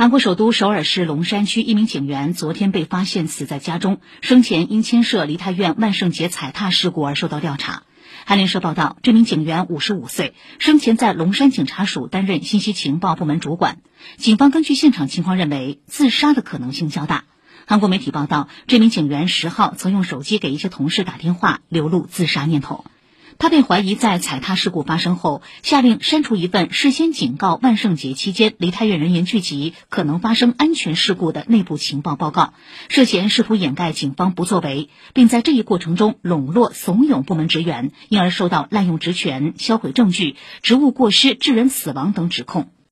韩国首都首尔市龙山区一名警员昨天被发现死在家中，生前因牵涉梨泰院万圣节踩踏事故而受到调查。韩联社报道，这名警员五十五岁，生前在龙山警察署担任信息情报部门主管。警方根据现场情况认为，自杀的可能性较大。韩国媒体报道，这名警员十号曾用手机给一些同事打电话，流露自杀念头。他被怀疑在踩踏事故发生后，下令删除一份事先警告万圣节期间离太院人员聚集可能发生安全事故的内部情报报告，涉嫌试图掩盖警方不作为，并在这一过程中笼络怂恿部门职员，因而受到滥用职权、销毁证据、职务过失致人死亡等指控。